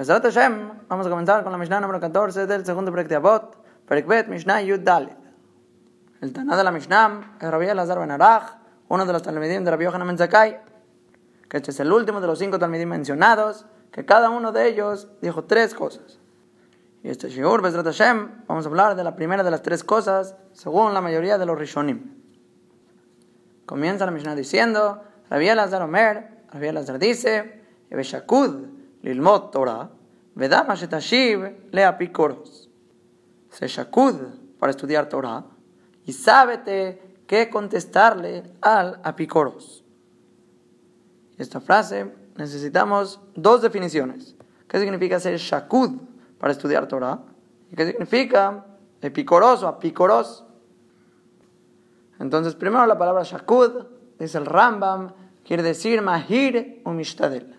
Besrat Hashem, vamos a comenzar con la Mishnah número 14 del segundo proyecto de Abot, Perikbet Mishnah Yud Dalit. El Taná de la Mishnah es Rabbi Elazar Ben Arach, uno de los talmidim de Rabbi Yohanan Ben Zakkai, que este es el último de los cinco talmidim mencionados, que cada uno de ellos dijo tres cosas. Y este Shiur, Besrat Hashem, vamos a hablar de la primera de las tres cosas, según la mayoría de los Rishonim. Comienza la Mishnah diciendo, Rabbi Elazar Omer, Rabbi Elazar dice, Ebeshakud, ללמוד תורה, ודע מה שתשיב להפיקורוס. Se shacud para estudiar Torah y sábete qué contestarle al apicoros. Esta frase necesitamos dos definiciones. ¿Qué significa ser shakud para estudiar Torah? ¿Y qué significa epicoros o apicoros? Entonces, primero la palabra shakud, dice el Rambam, quiere decir mahir o mishtadel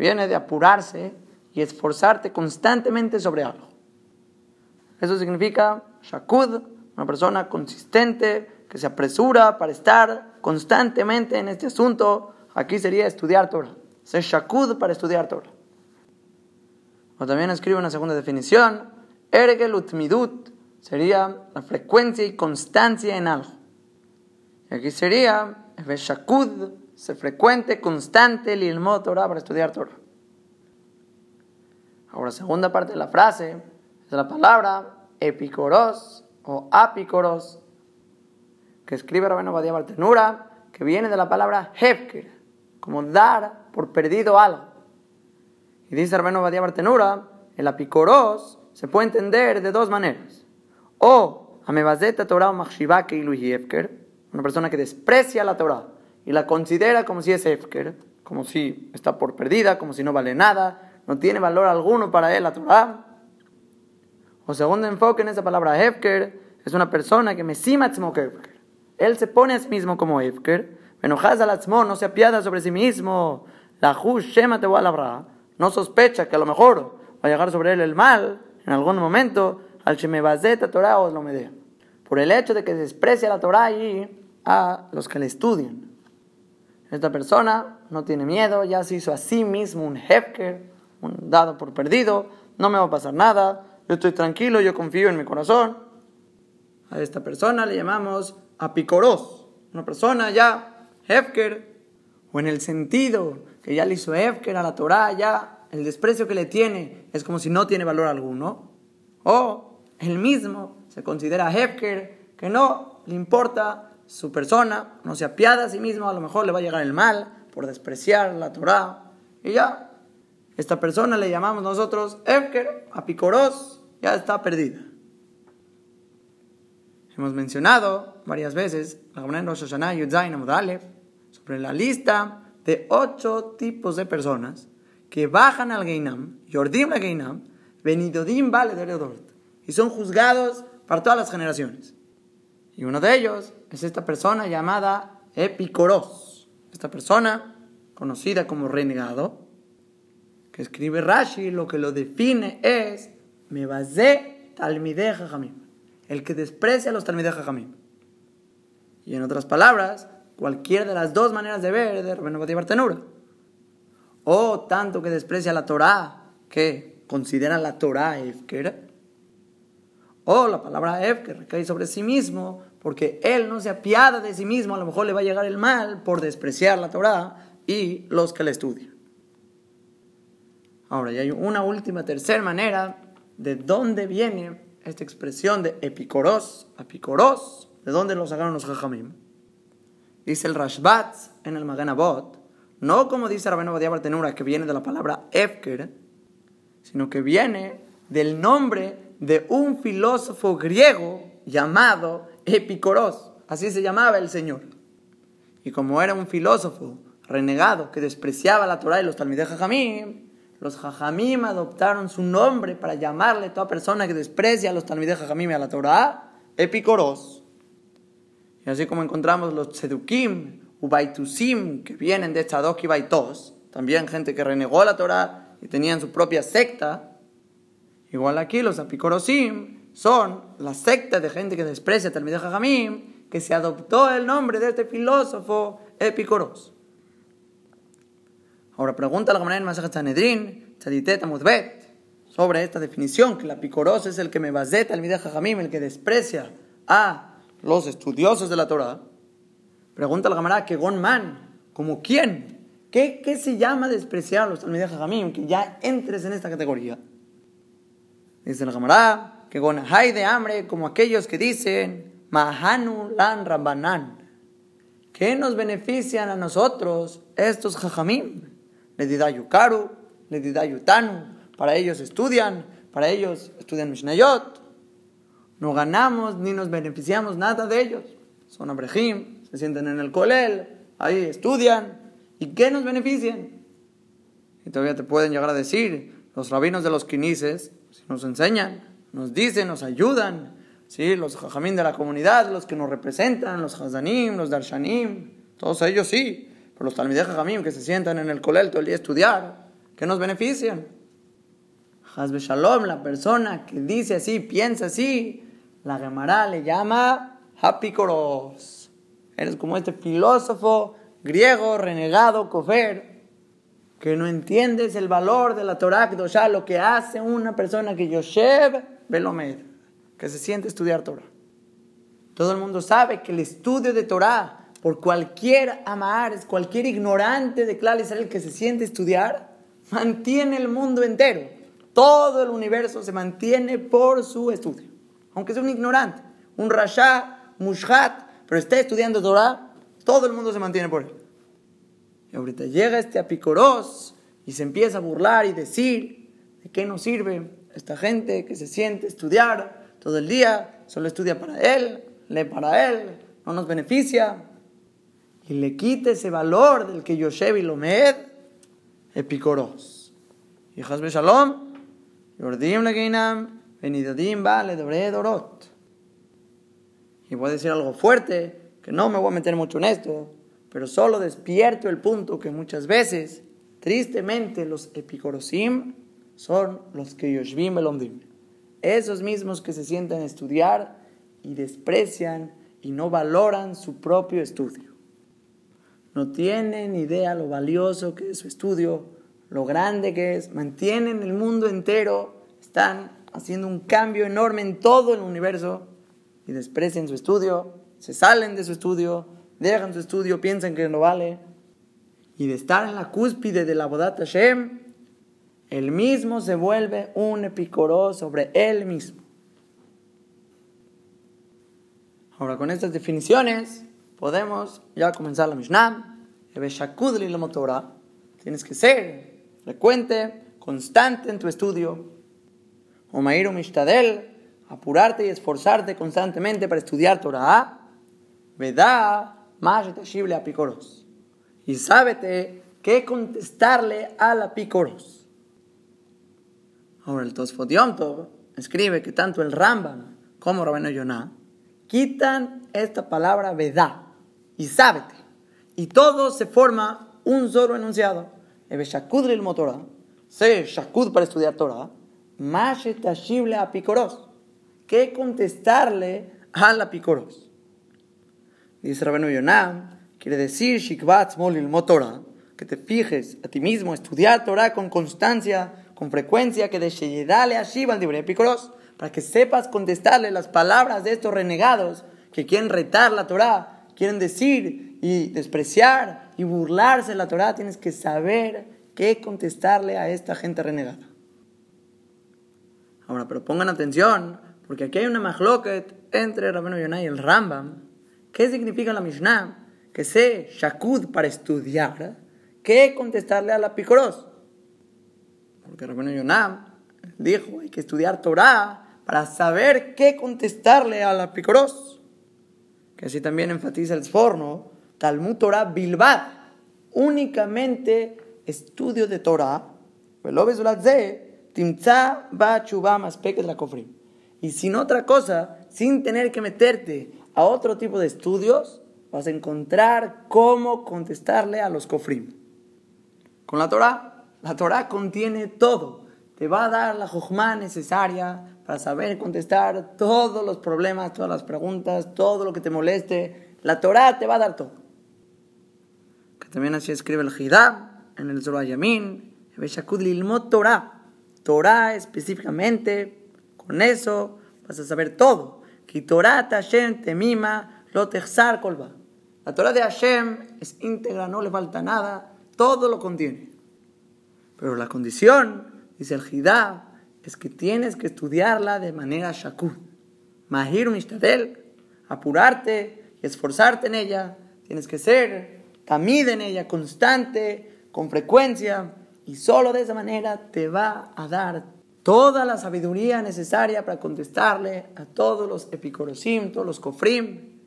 viene de apurarse y esforzarte constantemente sobre algo. Eso significa shakud, una persona consistente que se apresura para estar constantemente en este asunto. Aquí sería estudiar Torah. Ser shakud para estudiar Torah. O también escribe una segunda definición. Ergel utmidut sería la frecuencia y constancia en algo. Y aquí sería shakud se frecuente, constante, el ilmo Torah para estudiar Torah. Ahora, segunda parte de la frase es la palabra epicoros o apicoros, que escribe Rabino Badia Bartenura, que viene de la palabra hefker, como dar por perdido algo. Y dice Rabino Badia Bartenura, el apicoros se puede entender de dos maneras. O amebazeta Torah o machshivake iluhi una persona que desprecia la Torah y la considera como si es Efker, como si está por perdida, como si no vale nada, no tiene valor alguno para él la Torah. O segundo enfoque en esa palabra Efker, es una persona que me sima Efker. Él se pone a sí mismo como Efker, enojas al no se apiada sobre sí mismo, la Shema te no sospecha que a lo mejor va a llegar sobre él el mal en algún momento, al Shemebazeta Torah o lo medea. Por el hecho de que desprecia la Torah y a los que le estudian. Esta persona no tiene miedo, ya se hizo a sí mismo un hefker, un dado por perdido, no me va a pasar nada, yo estoy tranquilo, yo confío en mi corazón. A esta persona le llamamos apicoros, una persona ya hefker, o en el sentido que ya le hizo hefker a la Torah, ya el desprecio que le tiene es como si no tiene valor alguno. O él mismo se considera hefker, que no le importa su persona, no se apiada a sí mismo, a lo mejor le va a llegar el mal por despreciar la Torah. Y ya, esta persona le llamamos nosotros Efker, apicoros, ya está perdida. Hemos mencionado varias veces sobre la lista de ocho tipos de personas que bajan al Geinam, Yordim la Geinam, Benidodim Vale y son juzgados para todas las generaciones. Y uno de ellos es esta persona llamada Epicoros. Esta persona, conocida como renegado, que escribe Rashi, lo que lo define es me basé talmideh jajamim, el que desprecia a los talmideh jajamim. Y en otras palabras, cualquiera de las dos maneras de ver de Rabbeinu Bartenura. O tanto que desprecia la Torah, que considera la Torah Efker, o la palabra Ef que recae sobre sí mismo, porque él no se apiada de sí mismo, a lo mejor le va a llegar el mal por despreciar la Torah y los que la estudian. Ahora, ya hay una última, tercera manera de dónde viene esta expresión de epicoros, apicoros, de dónde lo sacaron los jajamim. Dice el Rashbat en el Maganabot, no como dice Rabbeinu Badia Bartenura, que viene de la palabra Efker, sino que viene del nombre de un filósofo griego llamado Epicoros. Así se llamaba el Señor. Y como era un filósofo renegado que despreciaba la Torah y los Talmidei Jajamim, los Jajamim adoptaron su nombre para llamarle a toda persona que desprecia a los Talmidei Jajamim y a la Torah, Epicoros. Y así como encontramos los Tzedukim, Ubaitusim, que vienen de Tzadok y Baitos, también gente que renegó la Torah y tenían su propia secta, Igual aquí los apicorosim son la secta de gente que desprecia a Talmideh Jajamim, que se adoptó el nombre de este filósofo Epicoros. Ahora pregunta la comunidad en Masajet Sanedrin, sobre esta definición, que la picoros es el que me baseta el Mideh Jamim, el que desprecia a los estudiosos de la Torah. Pregunta al Gamará, que man, ¿como quién? ¿Qué, ¿Qué, se llama despreciar a los Talmideh Jamim? Que ya entres en esta categoría. Dice el Gamará, que hay de hambre, como aquellos que dicen, Mahanu lan Rabbanan. ¿Qué nos benefician a nosotros estos Jajamim? Le Yukaru, le Yutanu. Para ellos estudian, para ellos estudian Mishnayot. No ganamos ni nos beneficiamos nada de ellos. Son abrejim, se sienten en el colel, ahí estudian. ¿Y qué nos benefician? Y todavía te pueden llegar a decir, los rabinos de los quinices nos enseñan, nos dicen, nos ayudan, ¿sí? los jajamín de la comunidad, los que nos representan, los hazanim, los darshanim, todos ellos sí, pero los talmideh jajamim que se sientan en el colel todo el día a estudiar, ¿qué nos benefician? Hazbe Shalom, la persona que dice así, piensa así, la Gemara le llama Hapikoros. Eres como este filósofo griego, renegado, kofer, que no entiendes el valor de la Torah ya lo que hace una persona que Yoshev Belomed, que se siente estudiar Torah. Todo el mundo sabe que el estudio de Torah por cualquier amar, cualquier ignorante de Klal Israel que se siente estudiar, mantiene el mundo entero. Todo el universo se mantiene por su estudio. Aunque sea un ignorante, un rasha, mushhat, pero esté estudiando Torah, todo el mundo se mantiene por él. Y ahorita llega este apicoros y se empieza a burlar y decir de qué nos sirve esta gente que se siente estudiar todo el día, solo estudia para él, lee para él, no nos beneficia. Y le quita ese valor del que Yoshev y Lomed, epicoros. Y Hasbe Shalom, Yordim Legeinam, Benidadim Vale Dorot. Y voy a decir algo fuerte, que no me voy a meter mucho en esto, pero solo despierto el punto que muchas veces, tristemente, los epicorosim son los que Yoshvim Elomdim. Esos mismos que se sientan a estudiar y desprecian y no valoran su propio estudio. No tienen idea lo valioso que es su estudio, lo grande que es, mantienen el mundo entero, están haciendo un cambio enorme en todo el universo y desprecian su estudio, se salen de su estudio, dejan su estudio, piensan que no vale. Y de estar en la cúspide de la Bodat Hashem, el mismo se vuelve un epicoró sobre él mismo. Ahora, con estas definiciones, podemos ya comenzar la Mishnah. Tienes que ser frecuente, constante en tu estudio. Omairu Mishtadel, apurarte y esforzarte constantemente para estudiar Torah. Vedá más a picoros. Y sábete qué contestarle a la picoros. Ahora el Tosfot escribe que tanto el Rambam como Rabino Yonah quitan esta palabra vedá y sábete. Y todo se forma un solo enunciado. Ebe shakudri el motorá, se shakud para estudiar Torah, más a picoros. ¿Qué contestarle a la picoros? Dice Rabenu Yonah, quiere decir Shikvat Molil Motora, que te fijes a ti mismo, estudiar Torah con constancia, con frecuencia, que de dale a Shiva al libre Picoros, para que sepas contestarle las palabras de estos renegados que quieren retar la Torah, quieren decir y despreciar y burlarse de la Torah, tienes que saber qué contestarle a esta gente renegada. Ahora, pero pongan atención, porque aquí hay una mahloket entre Rabenu Yonah y el Rambam, ¿Qué significa la Mishnah? Que sé Shakud para estudiar, ¿qué contestarle a la Picoros? Porque Rabino Yonam dijo, hay que estudiar Torah para saber qué contestarle a la Picoros. Que así también enfatiza el Sforno, Talmud Torah Bilbad, únicamente estudio de Torah, y sin otra cosa, sin tener que meterte a otro tipo de estudios, vas a encontrar cómo contestarle a los cofrim. Con la Torah, la Torah contiene todo. Te va a dar la jojma necesaria para saber contestar todos los problemas, todas las preguntas, todo lo que te moleste. La Torah te va a dar todo. Que también así escribe el Hidab en el Zorah Yamin, Shakud Lilmot Torah. Torah específicamente, con eso vas a saber todo. Que Torah Hashem temima lo kolba. La Torah de Hashem es íntegra, no le falta nada, todo lo contiene. Pero la condición, dice el Jidá, es que tienes que estudiarla de manera shakud. Mahir mishtadel, apurarte y esforzarte en ella. Tienes que ser tamid en ella, constante, con frecuencia. Y solo de esa manera te va a dar toda la sabiduría necesaria para contestarle a todos los epicorosim, todos los kofrim.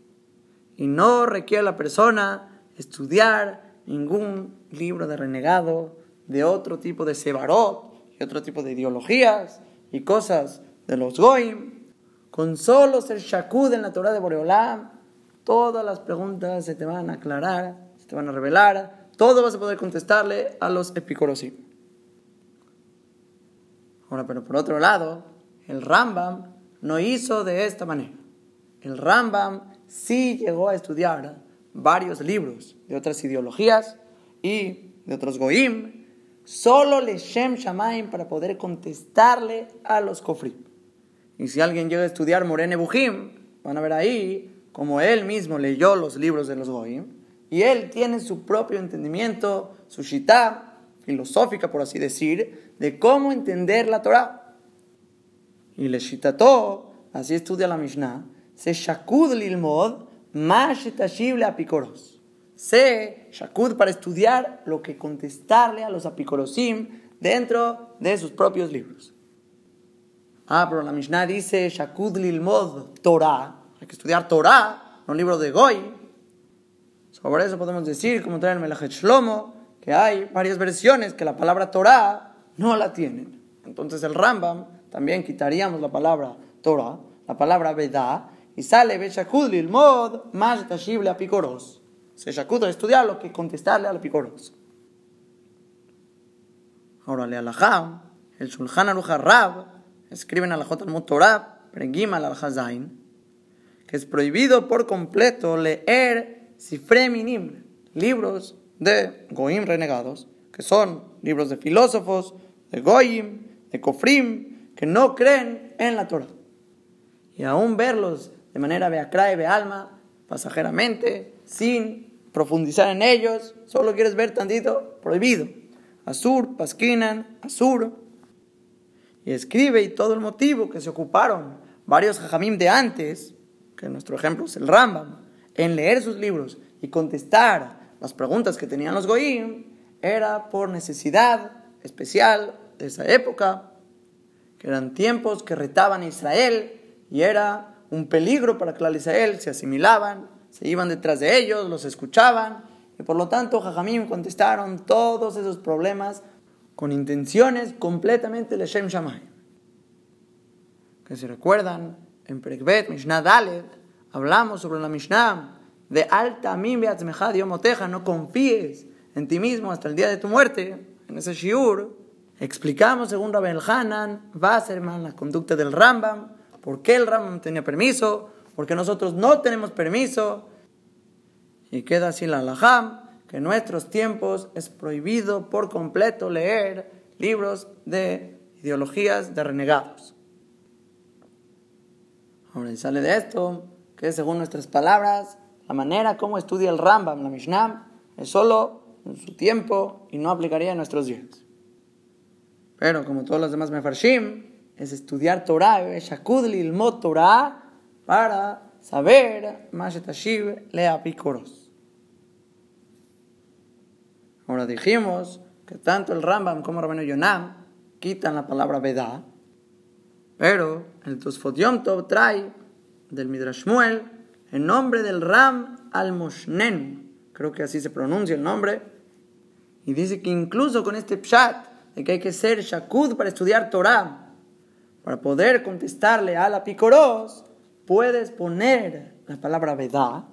Y no requiere la persona estudiar ningún libro de renegado, de otro tipo de sebarot y otro tipo de ideologías y cosas de los goim. Con solo ser shakud en la Torah de Boreolam, todas las preguntas se te van a aclarar, se te van a revelar, todo vas a poder contestarle a los epicorosim. Ahora, pero por otro lado, el Rambam no hizo de esta manera. El Rambam sí llegó a estudiar varios libros de otras ideologías y de otros goim, solo le Shem Shamaim para poder contestarle a los kofrim. Y si alguien llega a estudiar Morene Bujim, van a ver ahí como él mismo leyó los libros de los goim y él tiene su propio entendimiento, su shita filosófica, por así decir, de cómo entender la Torah. Y le shitató, así estudia la Mishnah, se shakud lilmod, más le apicoros. Se shakud para estudiar lo que contestarle a los apicorosim dentro de sus propios libros. Ah, pero la Mishnah dice shakud lilmod Torah. Hay que estudiar Torah, no libro de Goy. Sobre eso podemos decir, como trae el Melachet Shlomo, que hay varias versiones que la palabra Torah no la tienen. Entonces el Rambam también quitaríamos la palabra Torah, la palabra Vedah, y sale Beshakud el mod más tashible a. Se shakud a estudiar lo que contestarle a picoros. Ahora le alajá, el Shulchan Aruch Rab, escriben a la al Torah, Pregima al Hazain, que es prohibido por completo leer Sifre Minim, libros de Goim renegados, que son libros de filósofos, de Goyim, de Kofrim, que no creen en la Torah. Y aún verlos de manera beacra y alma, pasajeramente, sin profundizar en ellos, solo quieres ver tantito, prohibido. Azur, Pasquinan, Azur. Y escribe y todo el motivo que se ocuparon varios jajamim de antes, que nuestro ejemplo es el Rambam, en leer sus libros y contestar las preguntas que tenían los goyim, era por necesidad especial de esa época, que eran tiempos que retaban a Israel y era un peligro para que Israel se asimilaban, se iban detrás de ellos, los escuchaban, y por lo tanto Jajamim contestaron todos esos problemas con intenciones completamente Leshem Shamay. Que si recuerdan, en Prekbet, Mishnah Dalet, hablamos sobre la Mishnah de alta moteja, no confíes en ti mismo hasta el día de tu muerte, en ese shiur, explicamos según Rabel Hanan, Wasserman, la conducta del Rambam, ¿Por qué el Rambam tenía permiso? Porque nosotros no tenemos permiso. Y queda así la alajam, que en nuestros tiempos es prohibido por completo leer libros de ideologías de renegados. Ahora y sale de esto que según nuestras palabras, la manera como estudia el Rambam, la Mishnah, es solo en su tiempo y no aplicaría en nuestros días. Pero como todos los demás mefarshim, es estudiar Torah, Shakud Lilmot Torah, para saber Mashetashiv Lea Picoros. Ahora dijimos que tanto el Rambam como el Rabino Yonam quitan la palabra Veda, pero el Tosfot Yom Tov trae del Midrash Muel el nombre del Ram al-Moshnen, creo que así se pronuncia el nombre, y dice que incluso con este pshat de que hay que ser Shakud para estudiar Torah, para poder contestarle a la picoros, puedes poner la palabra Vedá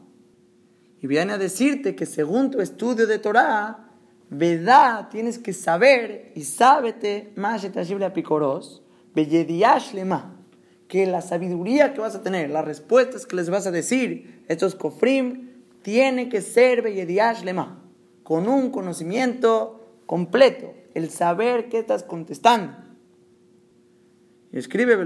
y viene a decirte que según tu estudio de Torah, Vedá tienes que saber y sábete más a picoros, lema, que la sabiduría que vas a tener, las respuestas que les vas a decir, estos kofrim, tiene que ser lema, con un conocimiento completo, el saber qué estás contestando. Y escribe,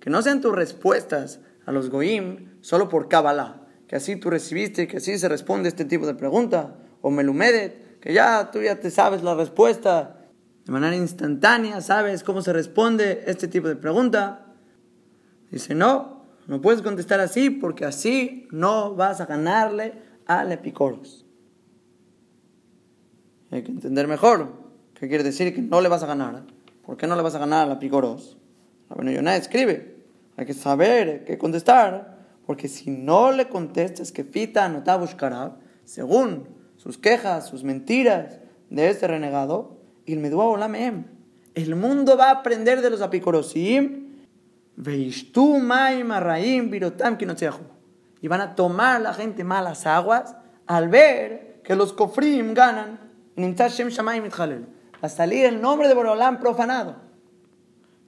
que no sean tus respuestas a los goim solo por Kabbalah, que así tú recibiste, que así se responde este tipo de pregunta, o melumedet, que ya tú ya te sabes la respuesta de manera instantánea, sabes cómo se responde este tipo de pregunta. Dice, no, no puedes contestar así porque así no vas a ganarle al epicoros. Hay que entender mejor qué quiere decir que no le vas a ganar. ¿Por qué no le vas a ganar epicoros? La Yonah escribe hay que saber qué contestar, porque si no le contestas que Fita no buscará, según sus quejas, sus mentiras de este renegado, el el mundo va a aprender de los apicorosim, y van a tomar la gente malas aguas al ver que los kofrim ganan. Va a salir el nombre de Borolam profanado.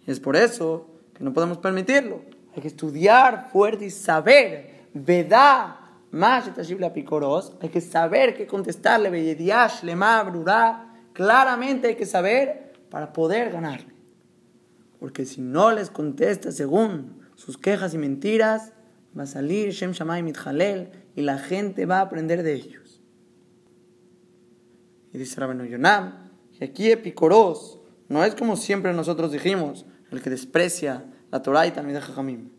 Y es por eso no podemos permitirlo. Hay que estudiar fuerte y saber, vedá, más picoros, hay que saber qué contestarle, beyediash, lema, brurá, claramente hay que saber para poder ganarle. Porque si no les contesta según sus quejas y mentiras, va a salir Shem Shammai Mitjalel y la gente va a aprender de ellos. Y dice Rabenu Yonam, y aquí Epicoros no es como siempre nosotros dijimos, el que desprecia la Torah y también de Jajamim.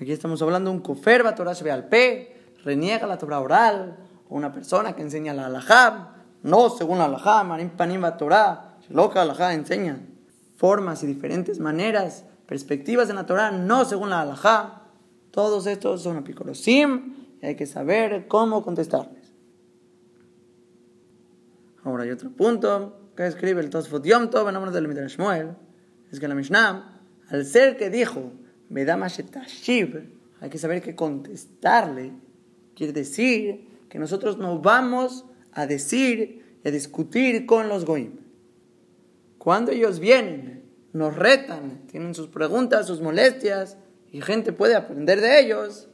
Aquí estamos hablando de un kofer, Torah se ve al pe, reniega la Torah oral, o una persona que enseña la halajá, no según la halajá, marim panim Torah, loca halajá enseña formas y diferentes maneras, perspectivas de la Torah, no según la halajá. Todos estos son apicorosim y hay que saber cómo contestarles. Ahora hay otro punto que escribe el Tosfot Yom Tov en nombre del Midrash Shmuel, es que la Mishnah al ser que dijo, hay que saber que contestarle quiere decir que nosotros no vamos a decir y a discutir con los goim. Cuando ellos vienen, nos retan, tienen sus preguntas, sus molestias, y gente puede aprender de ellos,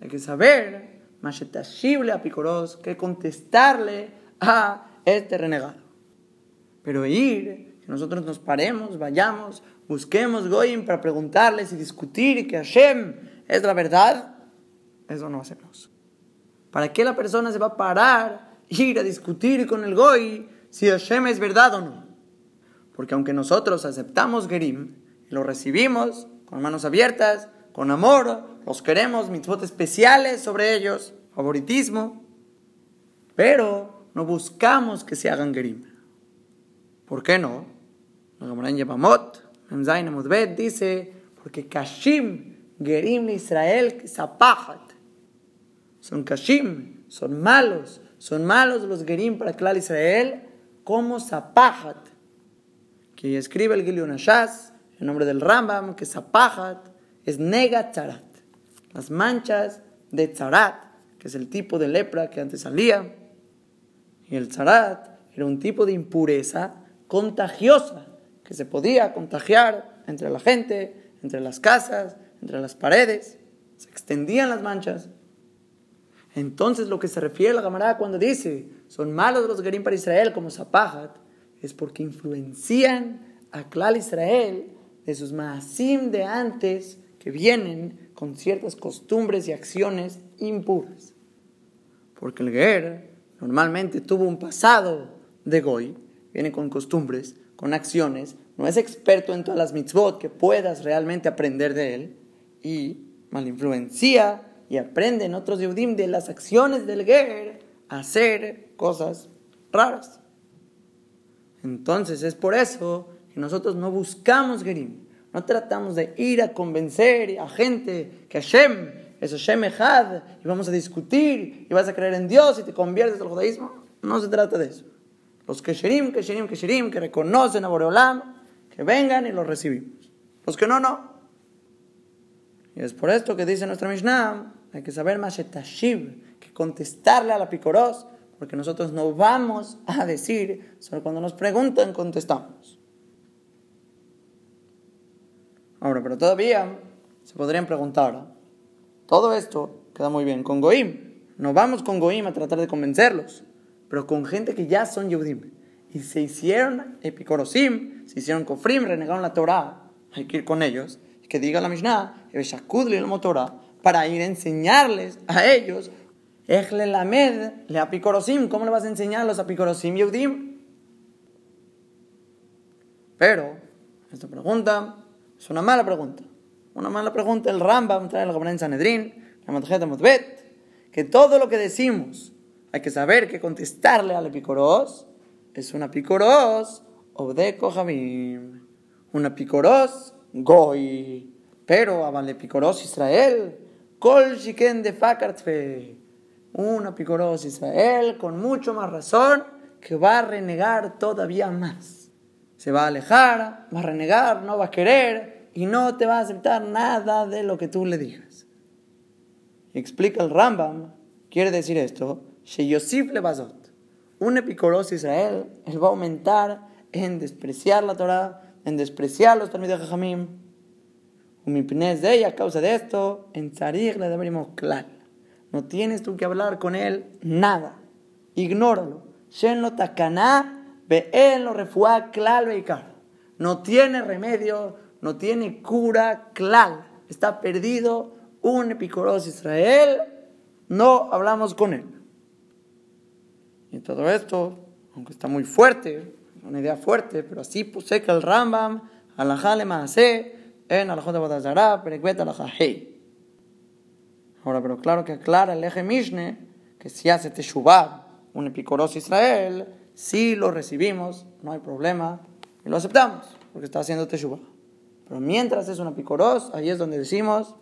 hay que saber, a Picoros, que contestarle a este renegado. Pero ir, que nosotros nos paremos, vayamos, busquemos Goyim para preguntarles y discutir que Hashem es la verdad, eso no hacemos. ¿Para qué la persona se va a parar, ir a discutir con el Goy si Hashem es verdad o no? Porque aunque nosotros aceptamos Gerim y lo recibimos con manos abiertas, con amor, los queremos, mitzvot especiales sobre ellos, favoritismo, pero no buscamos que se hagan Gerim. ¿Por qué no? Dice, porque Kashim Gerim Israel Zapajat. Son Kashim, son malos, son malos los Gerim para Klal Israel como Zapajat. Que escribe el Gilion Ashaz, en nombre del Rambam, que Zapajat es Nega Tzarat. Las manchas de Tzarat, que es el tipo de lepra que antes salía. Y el Tzarat era un tipo de impureza contagiosa que se podía contagiar entre la gente, entre las casas, entre las paredes. Se extendían las manchas. Entonces lo que se refiere a la camarada cuando dice, son malos los Gerim para Israel como Zapajat, es porque influencian a Klal Israel de sus maasim de antes que vienen con ciertas costumbres y acciones impuras. Porque el Ger normalmente tuvo un pasado de Goy, viene con costumbres, con acciones, no es experto en todas las mitzvot que puedas realmente aprender de él y malinfluencia y aprende en otros Yehudim de las acciones del Ger a hacer cosas raras. Entonces es por eso que nosotros no buscamos Gerim, no tratamos de ir a convencer a gente que Hashem es Hashem Echad y vamos a discutir y vas a creer en Dios y te conviertes al judaísmo. No se trata de eso. Los Kesherim, Kesherim, Kesherim, que reconocen a Boreolam, que vengan y los recibimos. Los que no, no. Y es por esto que dice nuestra Mishnah, hay que saber más que contestarle a la picoros, porque nosotros no vamos a decir, solo cuando nos preguntan contestamos. Ahora, pero todavía se podrían preguntar, todo esto queda muy bien con Goim. No vamos con Goim a tratar de convencerlos pero con gente que ya son Yehudim. y se hicieron epicorosim, se hicieron kofrim, renegaron la Torah, hay que ir con ellos, que diga la Mishnah, para ir a enseñarles a ellos, Ejle Lamed, le apicorosim, ¿cómo le vas a enseñar a los apicorosim Yehudim? Pero, esta pregunta es una mala pregunta. Una mala pregunta, el Rambam trae la Gemara en Sanedrín, la Matjeta Motbet, que todo lo que decimos hay que saber que contestarle al epicoros es una picoros obdeco javim, una picoros goy, pero aval picoros Israel, kol shiken de fakartfe, una picoros Israel con mucho más razón que va a renegar todavía más. Se va a alejar, va a renegar, no va a querer y no te va a aceptar nada de lo que tú le digas. Explica el Rambam, quiere decir esto, Sheyosif. Un epicoros Israel, él va a aumentar en despreciar la Torah, en despreciar los de Jajamim. Umipnes de ella, a causa de esto, en Tzarig le deberíamos claro. No tienes tú que hablar con él nada. Ignóralo. Shen lo takaná, ve él lo refuá clal No tiene remedio, no tiene cura clal. Está perdido un epicoros Israel. No hablamos con él. Y todo esto, aunque está muy fuerte, una idea fuerte, pero así puse que el Rambam, alajale maase, en alajot de Bodazara, perekwet alajahei. Ahora, pero claro que aclara el eje Mishne que si hace Teshuvah, un epicoros Israel, si lo recibimos, no hay problema, y lo aceptamos, porque está haciendo Teshuvah. Pero mientras es un epicoros, ahí es donde decimos,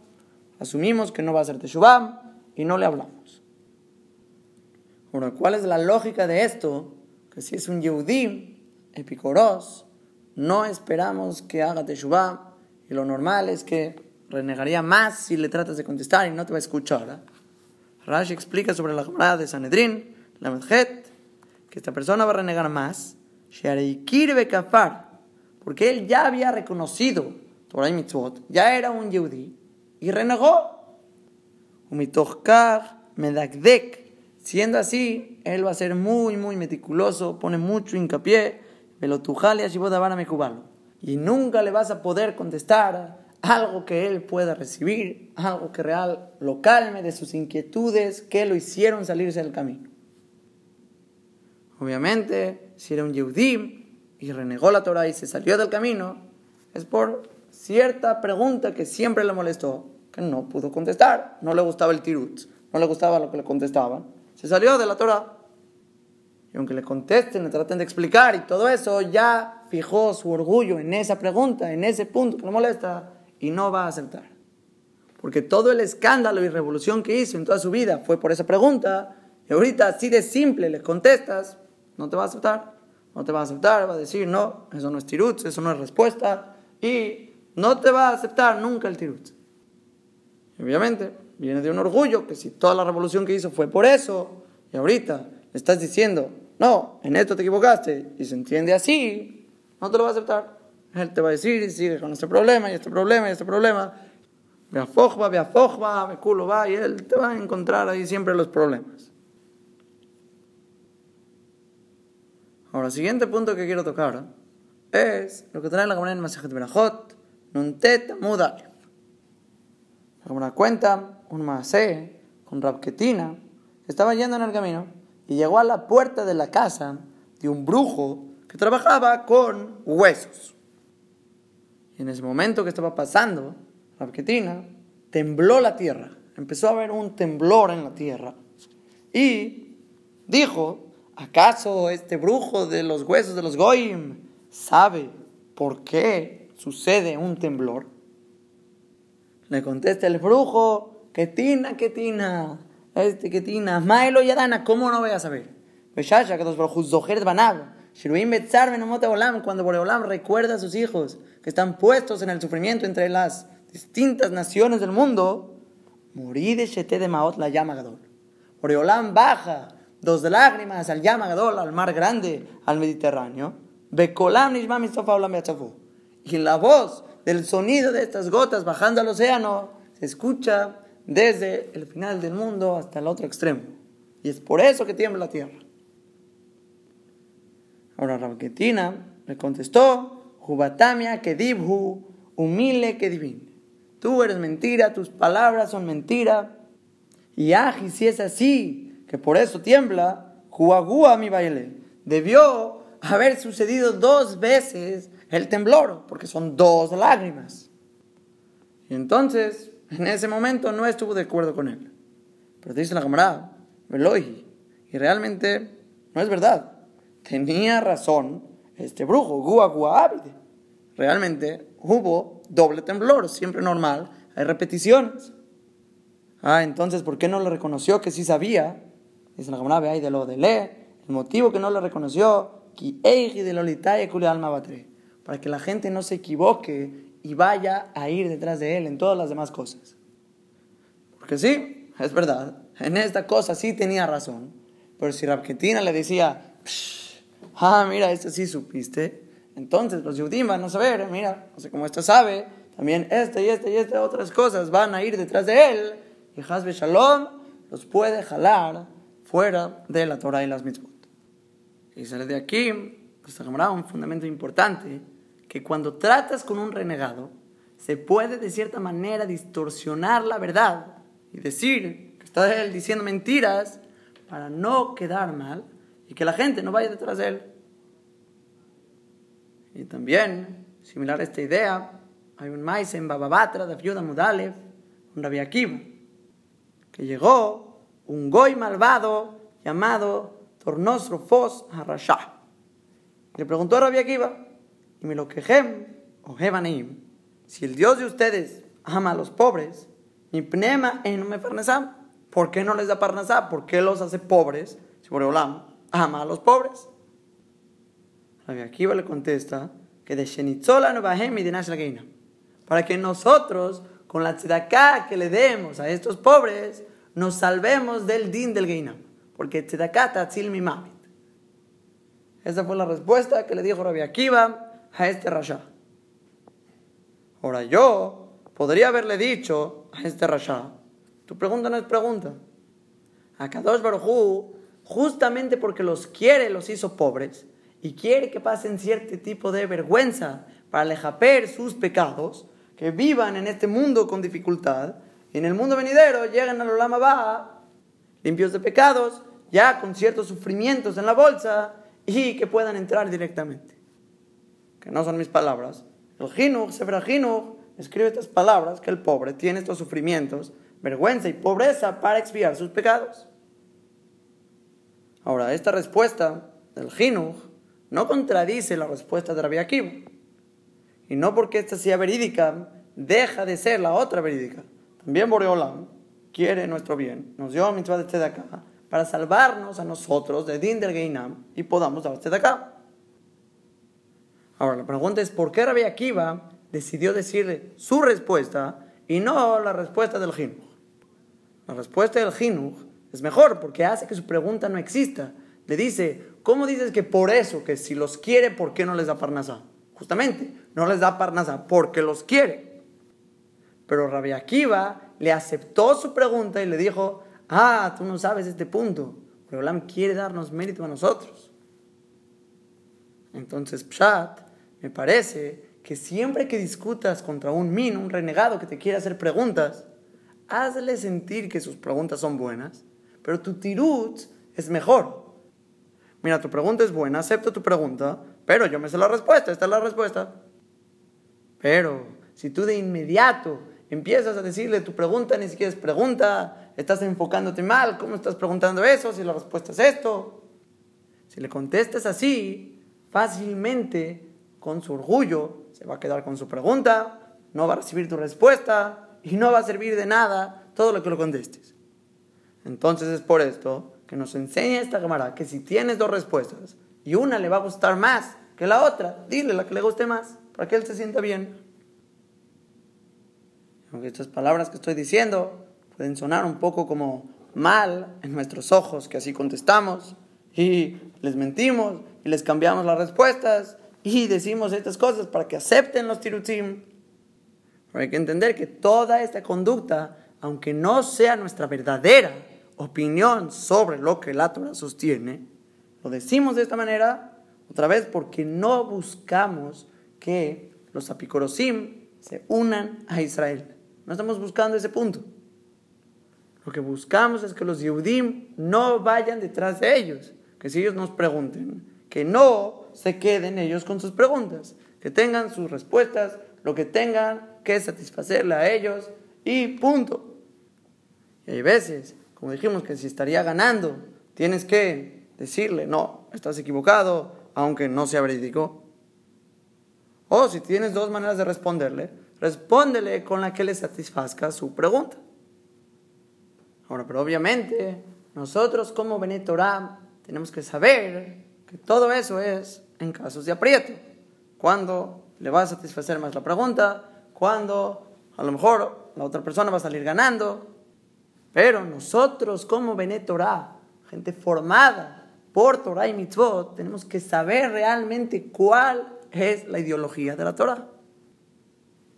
asumimos que no va a hacer Teshuvah y no le hablamos. Ahora, ¿cuál es la lógica de esto? Que si es un Yehudim, epicoros, no esperamos que haga Teshuvah, y lo normal es que renegaría más si le tratas de contestar y no te va a escuchar. Rashi explica sobre la Gemara de Sanedrín, la Medjet, que esta persona va a renegar más, porque él ya había reconocido Torah y Mitzvot, ya era un Yehudi, y renegó. medakdek Siendo así, él va a ser muy, muy meticuloso, pone mucho hincapié, y nunca le vas a poder contestar algo que él pueda recibir, algo que real lo calme de sus inquietudes que lo hicieron salirse del camino. Obviamente, si era un Yehudim y renegó la Torah y se salió del camino, es por cierta pregunta que siempre le molestó, que no pudo contestar, no le gustaba el tirut, no le gustaba lo que le contestaban se salió de la Torah. Y aunque le contesten, le traten de explicar y todo eso, ya fijó su orgullo en esa pregunta, en ese punto que le molesta, y no va a aceptar. Porque todo el escándalo y revolución que hizo en toda su vida fue por esa pregunta, y ahorita así de simple le contestas, no te va a aceptar. No te va a aceptar, va a decir, no, eso no es tirutz, eso no es respuesta, y no te va a aceptar nunca el tirutz. Obviamente, viene de un orgullo, que si toda la revolución que hizo fue por eso, y ahorita le estás diciendo, no, en esto te equivocaste, y se entiende así, no te lo va a aceptar. Él te va a decir, y sigue con este problema, y este problema, y este problema. Ve a Fojba, ve a Fojba, ve culo va, y él te va a encontrar ahí siempre los problemas. Ahora, el siguiente punto que quiero tocar es lo que trae la comunidad en Masejet Berajot, Nuntet Mudal. Comunidad cuenta un maasé con Rabketina, estaba yendo en el camino y llegó a la puerta de la casa de un brujo que trabajaba con huesos. Y en ese momento que estaba pasando, Rabketina tembló la tierra, empezó a haber un temblor en la tierra y dijo, ¿acaso este brujo de los huesos de los Goyim sabe por qué sucede un temblor? Le contesta el brujo, que tina, que tina, este que tina, Maelo y Adana, ¿cómo no voy a saber? Beshasha, que los brujos zoheret banab, Shiruim betzar benomot olam, cuando Boreolam recuerda a sus hijos que están puestos en el sufrimiento entre las distintas naciones del mundo, de shete de maot la llama gadol. Boreolam baja dos lágrimas al llama gadol, al mar grande, al Mediterráneo. Bekolam nishma mistofa olam Y la voz del sonido de estas gotas bajando al océano se escucha desde el final del mundo hasta el otro extremo. Y es por eso que tiembla la tierra. Ahora Rabketina le contestó, Jubatamia que dibhu, humile que divine. Tú eres mentira, tus palabras son mentira. Y Aji, si es así, que por eso tiembla, Juagua mi baile. Debió haber sucedido dos veces el temblor, porque son dos lágrimas. Y entonces, en ese momento no estuvo de acuerdo con él. Pero dice la camarada, y realmente no es verdad. Tenía razón este brujo, Gua Realmente hubo doble temblor, siempre normal, hay repeticiones. Ah, entonces, ¿por qué no le reconoció que sí sabía? Dice la camarada, ahí de lo de le, el motivo que no le reconoció, para que la gente no se equivoque y vaya a ir detrás de él en todas las demás cosas. Porque sí, es verdad, en esta cosa sí tenía razón, pero si Rabketina le decía, ah, mira, esto sí supiste, entonces los judíos van a saber, mira, no sé cómo esto sabe, también esta y esta y esta otras cosas van a ir detrás de él, y Hasbe Shalom los puede jalar fuera de la Torah y las mitzvot. Y sale de aquí, pues un fundamento importante, que cuando tratas con un renegado, se puede de cierta manera distorsionar la verdad y decir que está él diciendo mentiras para no quedar mal y que la gente no vaya detrás de él. Y también, similar a esta idea, hay un maíz en Bababatra de Fiuda Mudalev, un Rabbi Akiva, que llegó un goy malvado llamado Tornosro Fos Harashah. Le preguntó a Rabbi Akiva, y me lo quejem o si el Dios de ustedes ama a los pobres, mi pnema en me ¿por qué no les da parnasá? ¿Por qué los hace pobres? Si por ama a los pobres. Rabbi Akiva le contesta que de Shenitzola no y de Para que nosotros, con la tzedaká que le demos a estos pobres, nos salvemos del din del Geinam. Porque tzedaká mi mamit. Esa fue la respuesta que le dijo Rabbi Akiva a este rasha. Ahora yo podría haberle dicho a este rasha, tu pregunta no es pregunta. A Kadosh Baruj justamente porque los quiere, los hizo pobres y quiere que pasen cierto tipo de vergüenza para alejaper sus pecados, que vivan en este mundo con dificultad, y en el mundo venidero llegan al Olama Baja, limpios de pecados, ya con ciertos sufrimientos en la bolsa, y que puedan entrar directamente. Que no son mis palabras. El Jinuch, Sefer escribe estas palabras, que el pobre tiene estos sufrimientos, vergüenza y pobreza para expiar sus pecados. Ahora, esta respuesta del Jinuch no contradice la respuesta de Rabbi Akiva. Y no porque esta sea verídica, deja de ser la otra verídica. También Boreolam quiere nuestro bien, nos dio mitzvah de acá para salvarnos a nosotros de Din del Geinam y podamos dar acá. Ahora, la pregunta es: ¿por qué Rabbi Akiva decidió decirle su respuesta y no la respuesta del Jinuch? La respuesta del Jinuch es mejor porque hace que su pregunta no exista. Le dice, ¿cómo dices que por eso, que si los quiere, ¿por qué no les da parnasá? Justamente, no les da parnasá porque los quiere. Pero Rabbi Akiva le aceptó su pregunta y le dijo, ah, tú no sabes este punto, pero Olam quiere darnos mérito a nosotros. Entonces, Pshat, me parece que siempre que discutas contra un min, un renegado que te quiere hacer preguntas, hazle sentir que sus preguntas son buenas pero tu tirut es mejor. Mira, tu pregunta es buena, acepto tu pregunta, pero yo me sé la respuesta, esta es la respuesta. Pero si tú de inmediato empiezas a decirle tu pregunta ni siquiera es pregunta, estás enfocándote mal, ¿cómo estás preguntando eso si la respuesta es esto? Si le contestas así, fácilmente, con su orgullo, se va a quedar con su pregunta, no va a recibir tu respuesta y no va a servir de nada todo lo que lo contestes. Entonces es por esto que nos enseña esta cámara que si tienes dos respuestas y una le va a gustar más que la otra, dile la que le guste más para que él se sienta bien. Aunque estas palabras que estoy diciendo pueden sonar un poco como mal en nuestros ojos, que así contestamos y les mentimos y les cambiamos las respuestas y decimos estas cosas para que acepten los tirutim. Pero hay que entender que toda esta conducta, aunque no sea nuestra verdadera, opinión sobre lo que la Torah sostiene, lo decimos de esta manera Otra vez, porque no buscamos que los apicorosim se unan a Israel. No estamos buscando ese punto. Lo que buscamos es que los Yehudim no vayan detrás de ellos. Que si ellos nos pregunten, que no se queden ellos con sus preguntas. Que tengan sus respuestas, lo que tengan que satisfacerle a ellos y punto. Y hay veces, como dijimos, que si estaría ganando, tienes que decirle, no, estás equivocado, aunque no sea verídico. O si tienes dos maneras de responderle, respóndele con la que le satisfazca su pregunta. Ahora, pero obviamente, nosotros como Benetorá tenemos que saber que todo eso es en casos de aprieto. Cuando le va a satisfacer más la pregunta, cuando a lo mejor la otra persona va a salir ganando. Pero nosotros como Benetorá, gente formada por Torah y Mitzvot, tenemos que saber realmente cuál es la ideología de la Torah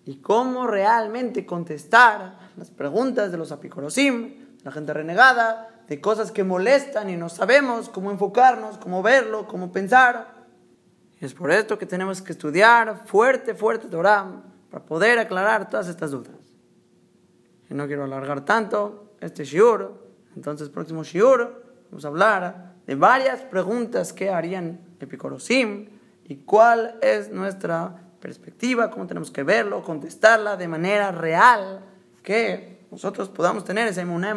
y cómo realmente contestar las preguntas de los apicorosim, la gente renegada, de cosas que molestan y no sabemos cómo enfocarnos, cómo verlo, cómo pensar. Y es por esto que tenemos que estudiar fuerte, fuerte Torah para poder aclarar todas estas dudas. Y no quiero alargar tanto este shiur, entonces próximo shiur vamos a hablar de varias preguntas que harían Epicorosim y cuál es nuestra perspectiva, cómo tenemos que verlo, contestarla de manera real, que nosotros podamos tener ese inmunidad